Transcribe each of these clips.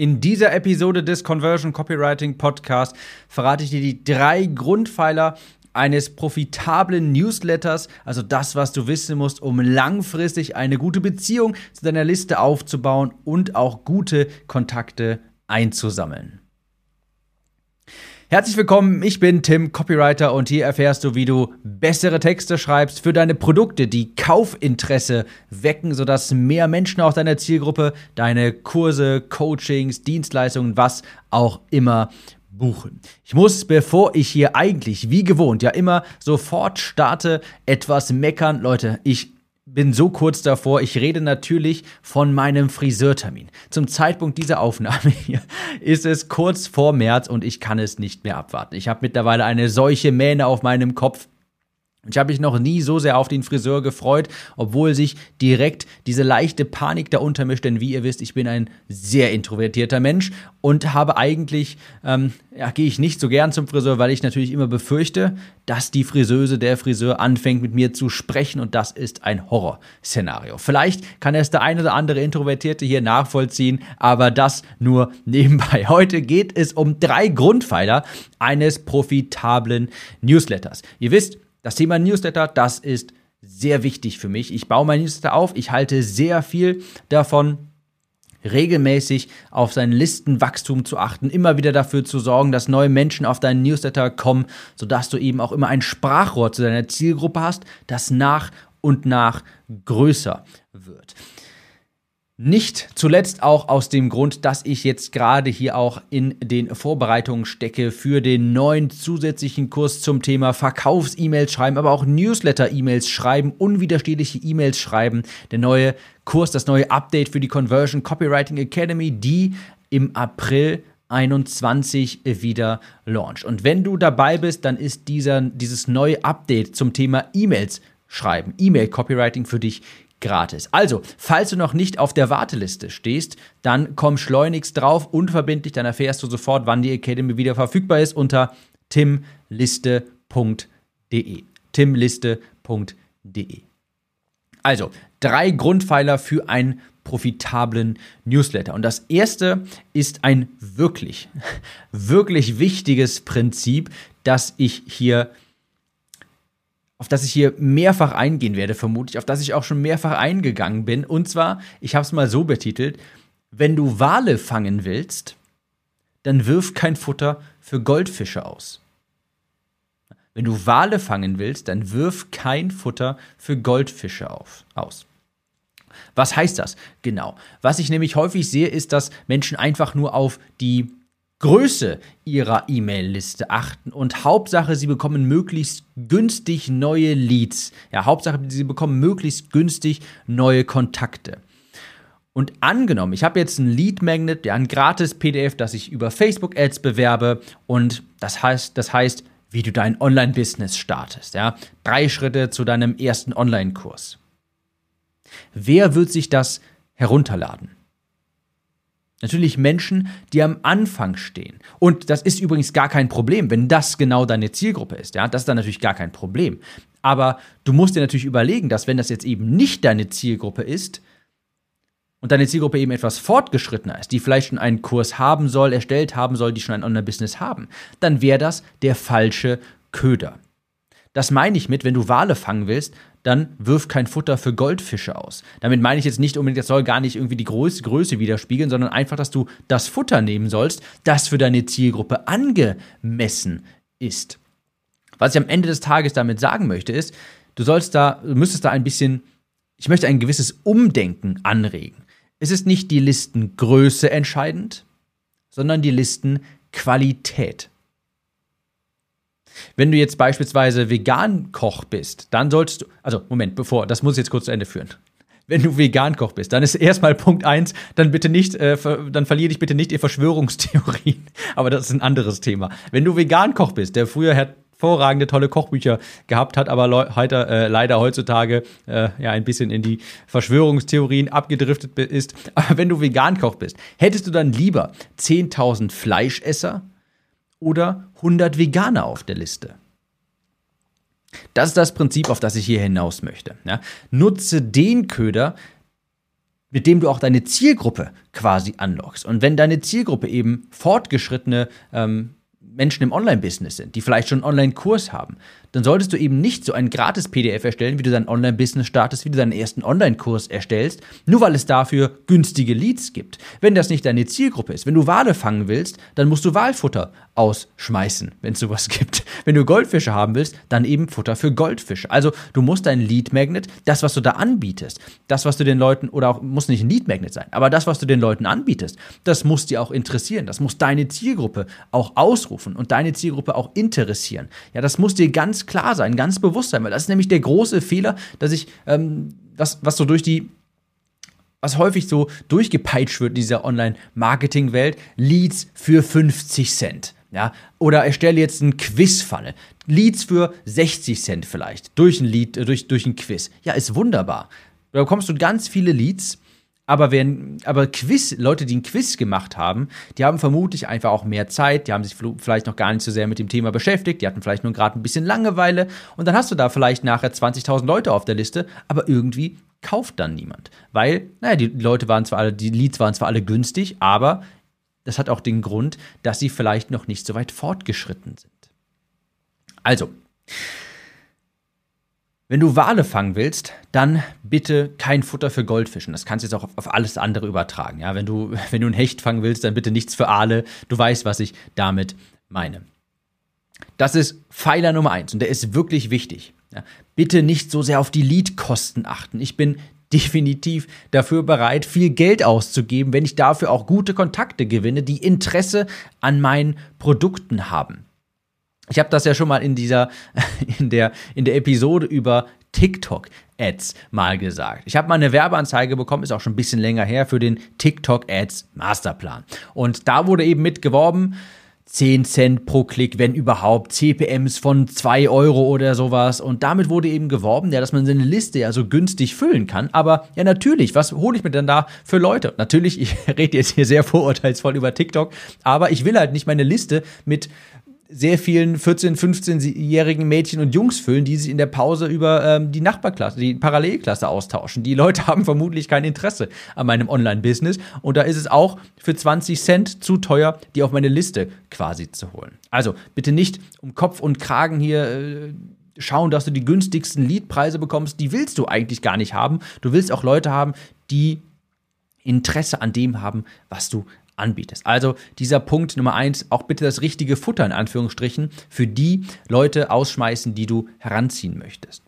In dieser Episode des Conversion Copywriting Podcast verrate ich dir die drei Grundpfeiler eines profitablen Newsletters, also das, was du wissen musst, um langfristig eine gute Beziehung zu deiner Liste aufzubauen und auch gute Kontakte einzusammeln. Herzlich willkommen, ich bin Tim, Copywriter und hier erfährst du, wie du bessere Texte schreibst für deine Produkte, die Kaufinteresse wecken, sodass mehr Menschen aus deiner Zielgruppe deine Kurse, Coachings, Dienstleistungen, was auch immer buchen. Ich muss, bevor ich hier eigentlich wie gewohnt ja immer sofort starte, etwas meckern. Leute, ich bin so kurz davor. Ich rede natürlich von meinem Friseurtermin. Zum Zeitpunkt dieser Aufnahme hier ist es kurz vor März und ich kann es nicht mehr abwarten. Ich habe mittlerweile eine solche Mähne auf meinem Kopf. Ich habe mich noch nie so sehr auf den Friseur gefreut, obwohl sich direkt diese leichte Panik da untermischt. Denn wie ihr wisst, ich bin ein sehr introvertierter Mensch und habe eigentlich, ähm, ja, gehe ich nicht so gern zum Friseur, weil ich natürlich immer befürchte, dass die Friseuse, der Friseur anfängt mit mir zu sprechen und das ist ein Horrorszenario. Vielleicht kann es der ein oder andere Introvertierte hier nachvollziehen, aber das nur nebenbei. Heute geht es um drei Grundpfeiler eines profitablen Newsletters. Ihr wisst, das Thema Newsletter, das ist sehr wichtig für mich. Ich baue mein Newsletter auf, ich halte sehr viel davon regelmäßig auf sein Listenwachstum zu achten, immer wieder dafür zu sorgen, dass neue Menschen auf deinen Newsletter kommen, sodass du eben auch immer ein Sprachrohr zu deiner Zielgruppe hast, das nach und nach größer wird. Nicht zuletzt auch aus dem Grund, dass ich jetzt gerade hier auch in den Vorbereitungen stecke für den neuen zusätzlichen Kurs zum Thema Verkaufs-E-Mails schreiben, aber auch Newsletter-E-Mails schreiben, unwiderstehliche E-Mails schreiben. Der neue Kurs, das neue Update für die Conversion Copywriting Academy, die im April 21 wieder launcht. Und wenn du dabei bist, dann ist dieser, dieses neue Update zum Thema E-Mails schreiben, E-Mail-Copywriting für dich gratis. Also, falls du noch nicht auf der Warteliste stehst, dann komm schleunigst drauf, unverbindlich, dann erfährst du sofort, wann die Academy wieder verfügbar ist unter timliste.de. timliste.de. Also, drei Grundpfeiler für einen profitablen Newsletter. Und das erste ist ein wirklich, wirklich wichtiges Prinzip, das ich hier auf das ich hier mehrfach eingehen werde, vermutlich, auf das ich auch schon mehrfach eingegangen bin. Und zwar, ich habe es mal so betitelt, wenn du Wale fangen willst, dann wirf kein Futter für Goldfische aus. Wenn du Wale fangen willst, dann wirf kein Futter für Goldfische auf, aus. Was heißt das? Genau. Was ich nämlich häufig sehe, ist, dass Menschen einfach nur auf die Größe ihrer E-Mail-Liste achten und Hauptsache, sie bekommen möglichst günstig neue Leads. Ja, Hauptsache, sie bekommen möglichst günstig neue Kontakte. Und angenommen, ich habe jetzt ein Lead Magnet, ja, ein gratis PDF, das ich über Facebook Ads bewerbe und das heißt, das heißt, wie du dein Online-Business startest, ja. Drei Schritte zu deinem ersten Online-Kurs. Wer wird sich das herunterladen? Natürlich Menschen, die am Anfang stehen. Und das ist übrigens gar kein Problem, wenn das genau deine Zielgruppe ist. Ja, das ist dann natürlich gar kein Problem. Aber du musst dir natürlich überlegen, dass wenn das jetzt eben nicht deine Zielgruppe ist und deine Zielgruppe eben etwas fortgeschrittener ist, die vielleicht schon einen Kurs haben soll, erstellt haben soll, die schon ein Online-Business haben, dann wäre das der falsche Köder. Das meine ich mit, wenn du Wale fangen willst, dann wirf kein Futter für Goldfische aus. Damit meine ich jetzt nicht unbedingt, das soll gar nicht irgendwie die Größe, Größe widerspiegeln, sondern einfach, dass du das Futter nehmen sollst, das für deine Zielgruppe angemessen ist. Was ich am Ende des Tages damit sagen möchte, ist, du sollst da, du müsstest da ein bisschen, ich möchte ein gewisses Umdenken anregen. Es ist nicht die Listengröße entscheidend, sondern die Listenqualität. Wenn du jetzt beispielsweise Vegan-Koch bist, dann solltest du, also Moment, bevor, das muss ich jetzt kurz zu Ende führen. Wenn du Vegan-Koch bist, dann ist erstmal Punkt eins, dann bitte nicht, äh, dann verliere dich bitte nicht in Verschwörungstheorien. Aber das ist ein anderes Thema. Wenn du Vegan-Koch bist, der früher hervorragende, tolle Kochbücher gehabt hat, aber heute, äh, leider heutzutage äh, ja ein bisschen in die Verschwörungstheorien abgedriftet ist. Aber wenn du Vegan-Koch bist, hättest du dann lieber 10.000 Fleischesser oder 100 Veganer auf der Liste. Das ist das Prinzip, auf das ich hier hinaus möchte. Ja, nutze den Köder, mit dem du auch deine Zielgruppe quasi anlockst. Und wenn deine Zielgruppe eben fortgeschrittene ähm, Menschen im Online-Business sind, die vielleicht schon einen Online-Kurs haben, dann solltest du eben nicht so ein gratis PDF erstellen, wie du dein Online-Business startest, wie du deinen ersten Online-Kurs erstellst, nur weil es dafür günstige Leads gibt. Wenn das nicht deine Zielgruppe ist, wenn du Wale fangen willst, dann musst du Walfutter ausschmeißen, wenn es sowas gibt. Wenn du Goldfische haben willst, dann eben Futter für Goldfische. Also du musst dein Lead Magnet, das was du da anbietest, das was du den Leuten oder auch muss nicht ein Lead Magnet sein, aber das was du den Leuten anbietest, das muss dir auch interessieren. Das muss deine Zielgruppe auch ausrufen und deine Zielgruppe auch interessieren. Ja, das muss dir ganz klar sein, ganz bewusst sein, weil das ist nämlich der große Fehler, dass ich ähm, das was so durch die was häufig so durchgepeitscht wird in dieser Online-Marketing-Welt, Leads für 50 Cent. Ja, oder erstelle jetzt einen Quizfalle. Leads für 60 Cent vielleicht. Durch ein Lead, äh, durch, durch ein Quiz. Ja, ist wunderbar. Da bekommst du ganz viele Leads. Aber, wenn, aber Quiz, Leute, die ein Quiz gemacht haben, die haben vermutlich einfach auch mehr Zeit, die haben sich vielleicht noch gar nicht so sehr mit dem Thema beschäftigt, die hatten vielleicht nur gerade ein bisschen Langeweile und dann hast du da vielleicht nachher 20.000 Leute auf der Liste, aber irgendwie kauft dann niemand. Weil, naja, die Leute waren zwar alle, die Leads waren zwar alle günstig, aber das hat auch den Grund, dass sie vielleicht noch nicht so weit fortgeschritten sind. Also, wenn du Wale fangen willst, dann bitte kein Futter für Goldfischen. Das kannst du jetzt auch auf, alles andere übertragen. Ja, wenn du, wenn du ein Hecht fangen willst, dann bitte nichts für Aale. Du weißt, was ich damit meine. Das ist Pfeiler Nummer eins und der ist wirklich wichtig. Ja, bitte nicht so sehr auf die Leadkosten achten. Ich bin definitiv dafür bereit, viel Geld auszugeben, wenn ich dafür auch gute Kontakte gewinne, die Interesse an meinen Produkten haben. Ich habe das ja schon mal in dieser, in der, in der Episode über TikTok Ads mal gesagt. Ich habe mal eine Werbeanzeige bekommen, ist auch schon ein bisschen länger her, für den TikTok Ads Masterplan. Und da wurde eben mitgeworben, 10 Cent pro Klick, wenn überhaupt, CPMs von 2 Euro oder sowas. Und damit wurde eben geworben, ja, dass man seine Liste ja so günstig füllen kann. Aber ja, natürlich, was hole ich mir denn da für Leute? Natürlich, ich rede jetzt hier sehr vorurteilsvoll über TikTok, aber ich will halt nicht meine Liste mit sehr vielen 14-, 15-jährigen Mädchen und Jungs füllen, die sich in der Pause über ähm, die Nachbarklasse, die Parallelklasse austauschen. Die Leute haben vermutlich kein Interesse an meinem Online-Business und da ist es auch für 20 Cent zu teuer, die auf meine Liste quasi zu holen. Also bitte nicht um Kopf und Kragen hier äh, schauen, dass du die günstigsten Leadpreise bekommst. Die willst du eigentlich gar nicht haben. Du willst auch Leute haben, die Interesse an dem haben, was du anbietest. Also dieser Punkt Nummer eins, auch bitte das richtige Futter in Anführungsstrichen für die Leute ausschmeißen, die du heranziehen möchtest.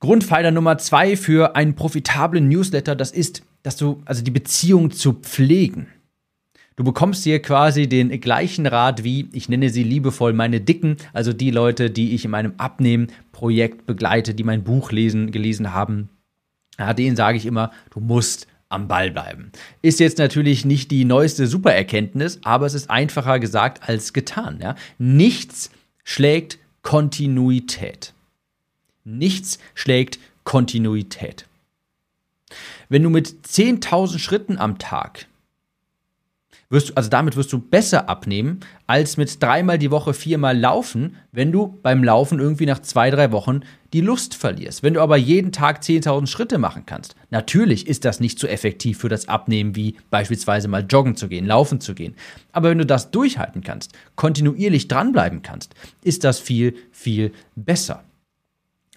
Grundpfeiler Nummer zwei für einen profitablen Newsletter, das ist, dass du, also die Beziehung zu pflegen. Du bekommst hier quasi den gleichen Rat wie, ich nenne sie liebevoll meine Dicken, also die Leute, die ich in meinem Abnehmen-Projekt begleite, die mein Buch lesen, gelesen haben. Ja, denen sage ich immer, du musst am Ball bleiben. Ist jetzt natürlich nicht die neueste Supererkenntnis, aber es ist einfacher gesagt als getan. Ja? Nichts schlägt Kontinuität. Nichts schlägt Kontinuität. Wenn du mit 10.000 Schritten am Tag wirst du, also damit wirst du besser abnehmen, als mit dreimal die Woche viermal laufen, wenn du beim Laufen irgendwie nach zwei, drei Wochen die Lust verlierst. Wenn du aber jeden Tag 10.000 Schritte machen kannst, natürlich ist das nicht so effektiv für das Abnehmen wie beispielsweise mal joggen zu gehen, laufen zu gehen. Aber wenn du das durchhalten kannst, kontinuierlich dranbleiben kannst, ist das viel, viel besser.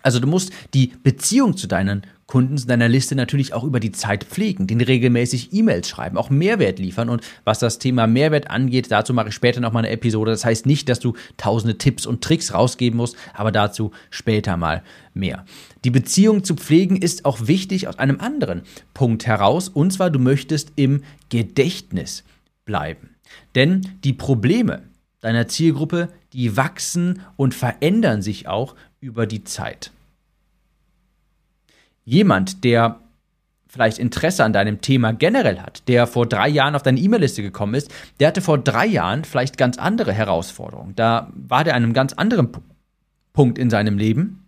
Also du musst die Beziehung zu deinen Kunden zu deiner Liste natürlich auch über die Zeit pflegen, den regelmäßig E-Mails schreiben, auch Mehrwert liefern. Und was das Thema Mehrwert angeht, dazu mache ich später nochmal eine Episode. Das heißt nicht, dass du tausende Tipps und Tricks rausgeben musst, aber dazu später mal mehr. Die Beziehung zu pflegen ist auch wichtig aus einem anderen Punkt heraus. Und zwar, du möchtest im Gedächtnis bleiben. Denn die Probleme deiner Zielgruppe, die wachsen und verändern sich auch über die Zeit jemand, der vielleicht Interesse an deinem Thema generell hat, der vor drei Jahren auf deine E-Mail-Liste gekommen ist, der hatte vor drei Jahren vielleicht ganz andere Herausforderungen. Da war der an einem ganz anderen Punkt in seinem Leben.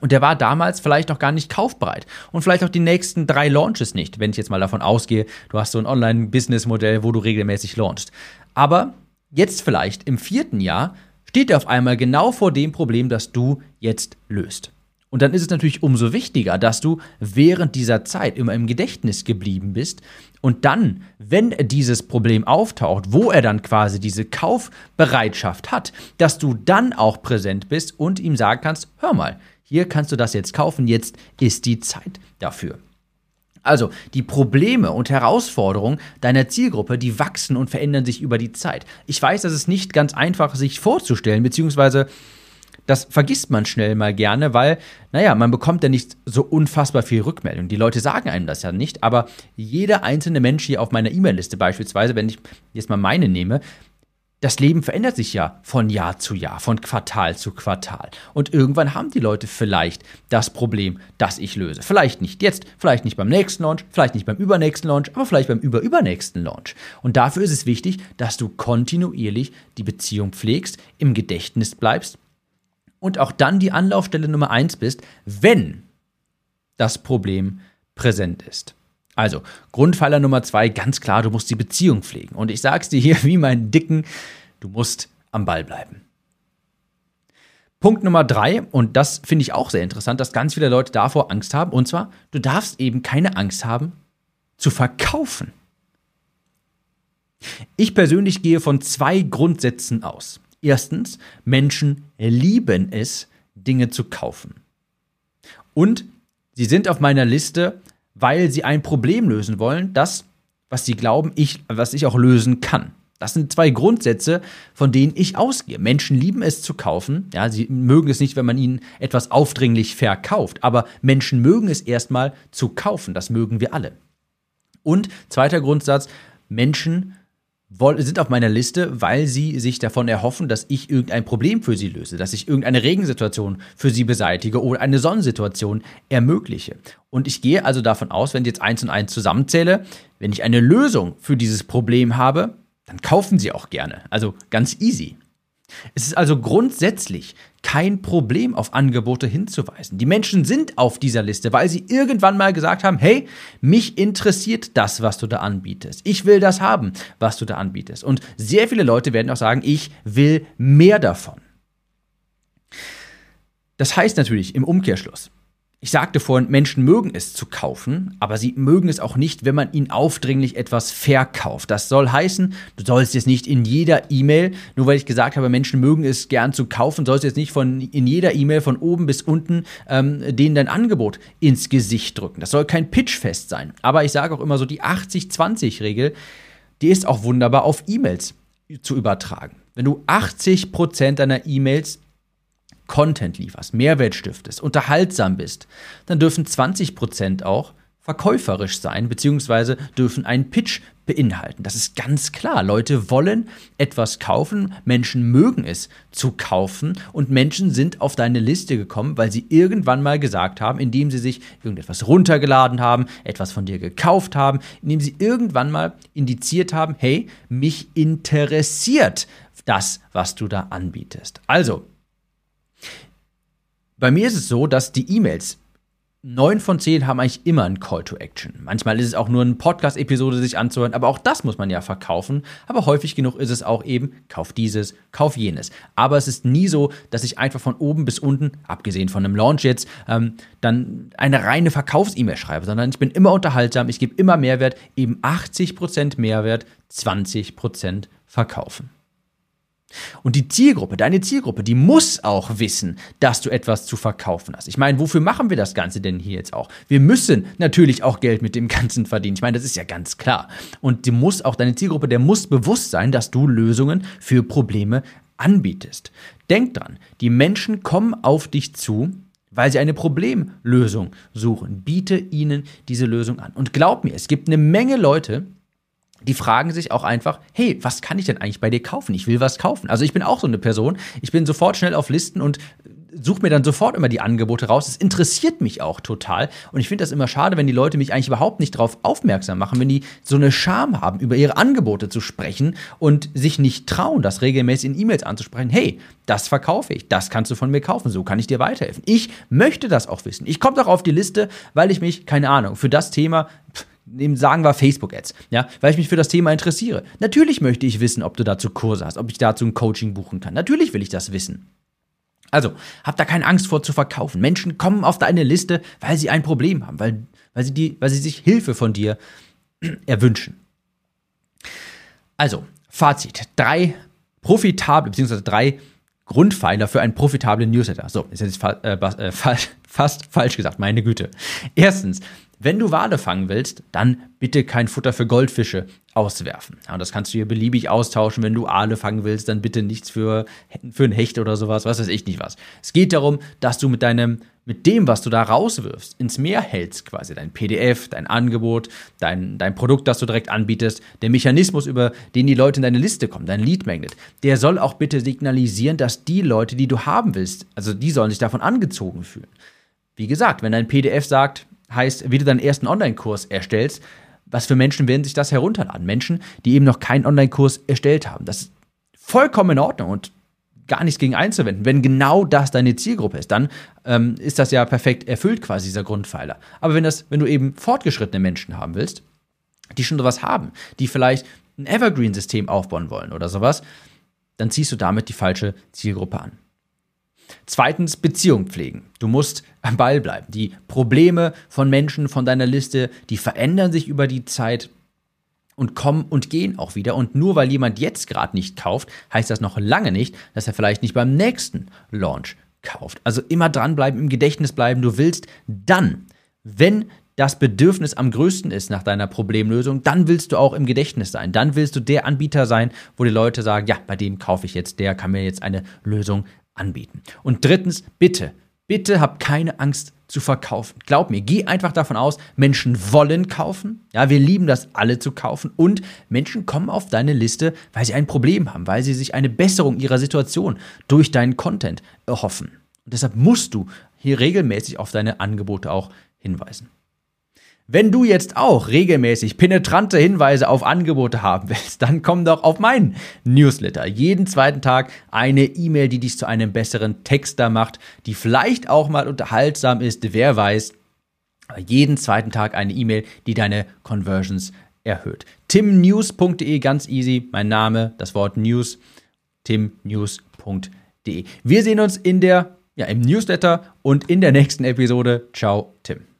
Und der war damals vielleicht noch gar nicht kaufbereit. Und vielleicht auch die nächsten drei Launches nicht, wenn ich jetzt mal davon ausgehe, du hast so ein Online-Business-Modell, wo du regelmäßig launchst. Aber jetzt vielleicht im vierten Jahr steht er auf einmal genau vor dem Problem, das du jetzt löst. Und dann ist es natürlich umso wichtiger, dass du während dieser Zeit immer im Gedächtnis geblieben bist und dann, wenn dieses Problem auftaucht, wo er dann quasi diese Kaufbereitschaft hat, dass du dann auch präsent bist und ihm sagen kannst, hör mal, hier kannst du das jetzt kaufen, jetzt ist die Zeit dafür. Also die Probleme und Herausforderungen deiner Zielgruppe, die wachsen und verändern sich über die Zeit. Ich weiß, das ist nicht ganz einfach sich vorzustellen, beziehungsweise das vergisst man schnell mal gerne, weil, naja, man bekommt ja nicht so unfassbar viel Rückmeldung. Die Leute sagen einem das ja nicht, aber jeder einzelne Mensch hier auf meiner E-Mail-Liste beispielsweise, wenn ich jetzt mal meine nehme, das Leben verändert sich ja von Jahr zu Jahr, von Quartal zu Quartal. Und irgendwann haben die Leute vielleicht das Problem, das ich löse. Vielleicht nicht jetzt, vielleicht nicht beim nächsten Launch, vielleicht nicht beim übernächsten Launch, aber vielleicht beim überübernächsten Launch. Und dafür ist es wichtig, dass du kontinuierlich die Beziehung pflegst, im Gedächtnis bleibst und auch dann die Anlaufstelle Nummer eins bist, wenn das Problem präsent ist. Also, Grundpfeiler Nummer zwei, ganz klar, du musst die Beziehung pflegen. Und ich sag's dir hier wie meinen Dicken, du musst am Ball bleiben. Punkt Nummer drei, und das finde ich auch sehr interessant, dass ganz viele Leute davor Angst haben, und zwar, du darfst eben keine Angst haben, zu verkaufen. Ich persönlich gehe von zwei Grundsätzen aus. Erstens, Menschen lieben es, Dinge zu kaufen. Und sie sind auf meiner Liste, weil sie ein Problem lösen wollen, das, was sie glauben, ich, was ich auch lösen kann. Das sind zwei Grundsätze, von denen ich ausgehe. Menschen lieben es zu kaufen. Ja, sie mögen es nicht, wenn man ihnen etwas aufdringlich verkauft. Aber Menschen mögen es erstmal zu kaufen. Das mögen wir alle. Und zweiter Grundsatz, Menschen sind auf meiner Liste, weil sie sich davon erhoffen, dass ich irgendein Problem für sie löse, dass ich irgendeine Regensituation für sie beseitige oder eine Sonnensituation ermögliche. Und ich gehe also davon aus, wenn ich jetzt eins und eins zusammenzähle, wenn ich eine Lösung für dieses Problem habe, dann kaufen sie auch gerne. Also ganz easy. Es ist also grundsätzlich kein Problem, auf Angebote hinzuweisen. Die Menschen sind auf dieser Liste, weil sie irgendwann mal gesagt haben, hey, mich interessiert das, was du da anbietest. Ich will das haben, was du da anbietest. Und sehr viele Leute werden auch sagen, ich will mehr davon. Das heißt natürlich im Umkehrschluss, ich sagte vorhin, Menschen mögen es zu kaufen, aber sie mögen es auch nicht, wenn man ihnen aufdringlich etwas verkauft. Das soll heißen, du sollst jetzt nicht in jeder E-Mail, nur weil ich gesagt habe, Menschen mögen es gern zu kaufen, sollst jetzt nicht von in jeder E-Mail von oben bis unten ähm, denen dein Angebot ins Gesicht drücken. Das soll kein Pitchfest sein. Aber ich sage auch immer so, die 80-20-Regel, die ist auch wunderbar auf E-Mails zu übertragen. Wenn du 80% deiner E-Mails Content lieferst, Mehrwert stiftest, unterhaltsam bist, dann dürfen 20% auch verkäuferisch sein, beziehungsweise dürfen einen Pitch beinhalten. Das ist ganz klar. Leute wollen etwas kaufen, Menschen mögen es zu kaufen und Menschen sind auf deine Liste gekommen, weil sie irgendwann mal gesagt haben, indem sie sich irgendetwas runtergeladen haben, etwas von dir gekauft haben, indem sie irgendwann mal indiziert haben, hey, mich interessiert das, was du da anbietest. Also, bei mir ist es so, dass die E-Mails neun von zehn haben eigentlich immer einen Call to Action. Manchmal ist es auch nur eine Podcast-Episode sich anzuhören, aber auch das muss man ja verkaufen. Aber häufig genug ist es auch eben, kauf dieses, kauf jenes. Aber es ist nie so, dass ich einfach von oben bis unten, abgesehen von einem Launch jetzt, ähm, dann eine reine Verkaufs-E-Mail schreibe, sondern ich bin immer unterhaltsam, ich gebe immer Mehrwert, eben 80% Mehrwert, 20% verkaufen. Und die Zielgruppe, deine Zielgruppe, die muss auch wissen, dass du etwas zu verkaufen hast. Ich meine, wofür machen wir das Ganze denn hier jetzt auch? Wir müssen natürlich auch Geld mit dem Ganzen verdienen. Ich meine, das ist ja ganz klar. Und die muss auch deine Zielgruppe, der muss bewusst sein, dass du Lösungen für Probleme anbietest. Denk dran, die Menschen kommen auf dich zu, weil sie eine Problemlösung suchen. Biete ihnen diese Lösung an. Und glaub mir, es gibt eine Menge Leute, die fragen sich auch einfach, hey, was kann ich denn eigentlich bei dir kaufen? Ich will was kaufen. Also ich bin auch so eine Person. Ich bin sofort schnell auf Listen und suche mir dann sofort immer die Angebote raus. Das interessiert mich auch total. Und ich finde das immer schade, wenn die Leute mich eigentlich überhaupt nicht darauf aufmerksam machen, wenn die so eine Scham haben, über ihre Angebote zu sprechen und sich nicht trauen, das regelmäßig in E-Mails anzusprechen. Hey, das verkaufe ich, das kannst du von mir kaufen, so kann ich dir weiterhelfen. Ich möchte das auch wissen. Ich komme doch auf die Liste, weil ich mich, keine Ahnung, für das Thema nehmen, sagen wir Facebook-Ads, ja, weil ich mich für das Thema interessiere. Natürlich möchte ich wissen, ob du dazu Kurse hast, ob ich dazu ein Coaching buchen kann. Natürlich will ich das wissen. Also, hab da keine Angst vor zu verkaufen. Menschen kommen auf deine Liste, weil sie ein Problem haben, weil, weil, sie, die, weil sie sich Hilfe von dir erwünschen. Also, Fazit. Drei profitable, beziehungsweise drei Grundpfeiler für einen profitablen Newsletter. So, ist jetzt fa äh, äh, fast falsch gesagt, meine Güte. Erstens, wenn du Wale fangen willst, dann bitte kein Futter für Goldfische auswerfen. Ja, und das kannst du hier beliebig austauschen. Wenn du Aale fangen willst, dann bitte nichts für, für ein Hecht oder sowas, was weiß ich nicht was. Es geht darum, dass du mit deinem, mit dem, was du da rauswirfst, ins Meer hältst, quasi dein PDF, dein Angebot, dein, dein Produkt, das du direkt anbietest, der Mechanismus, über den die Leute in deine Liste kommen, dein Lead Magnet, der soll auch bitte signalisieren, dass die Leute, die du haben willst, also die sollen sich davon angezogen fühlen. Wie gesagt, wenn dein PDF sagt, heißt, wie du deinen ersten Online-Kurs erstellst, was für Menschen werden sich das herunterladen? Menschen, die eben noch keinen Online-Kurs erstellt haben. Das ist vollkommen in Ordnung und gar nichts gegen einzuwenden. Wenn genau das deine Zielgruppe ist, dann ähm, ist das ja perfekt erfüllt quasi dieser Grundpfeiler. Aber wenn das, wenn du eben fortgeschrittene Menschen haben willst, die schon sowas haben, die vielleicht ein Evergreen-System aufbauen wollen oder sowas, dann ziehst du damit die falsche Zielgruppe an. Zweitens, Beziehung pflegen. Du musst am Ball bleiben. Die Probleme von Menschen von deiner Liste, die verändern sich über die Zeit und kommen und gehen auch wieder. Und nur weil jemand jetzt gerade nicht kauft, heißt das noch lange nicht, dass er vielleicht nicht beim nächsten Launch kauft. Also immer dranbleiben, im Gedächtnis bleiben. Du willst dann, wenn das Bedürfnis am größten ist nach deiner Problemlösung, dann willst du auch im Gedächtnis sein. Dann willst du der Anbieter sein, wo die Leute sagen, ja, bei dem kaufe ich jetzt, der kann mir jetzt eine Lösung anbieten. Und drittens, bitte, bitte hab keine Angst zu verkaufen. Glaub mir, geh einfach davon aus, Menschen wollen kaufen. Ja, wir lieben das alle zu kaufen und Menschen kommen auf deine Liste, weil sie ein Problem haben, weil sie sich eine Besserung ihrer Situation durch deinen Content erhoffen. Und deshalb musst du hier regelmäßig auf deine Angebote auch hinweisen. Wenn du jetzt auch regelmäßig penetrante Hinweise auf Angebote haben willst, dann komm doch auf meinen Newsletter. Jeden zweiten Tag eine E-Mail, die dich zu einem besseren Texter macht, die vielleicht auch mal unterhaltsam ist, wer weiß. jeden zweiten Tag eine E-Mail, die deine Conversions erhöht. timnews.de, ganz easy, mein Name, das Wort News, timnews.de. Wir sehen uns in der, ja, im Newsletter und in der nächsten Episode. Ciao, Tim.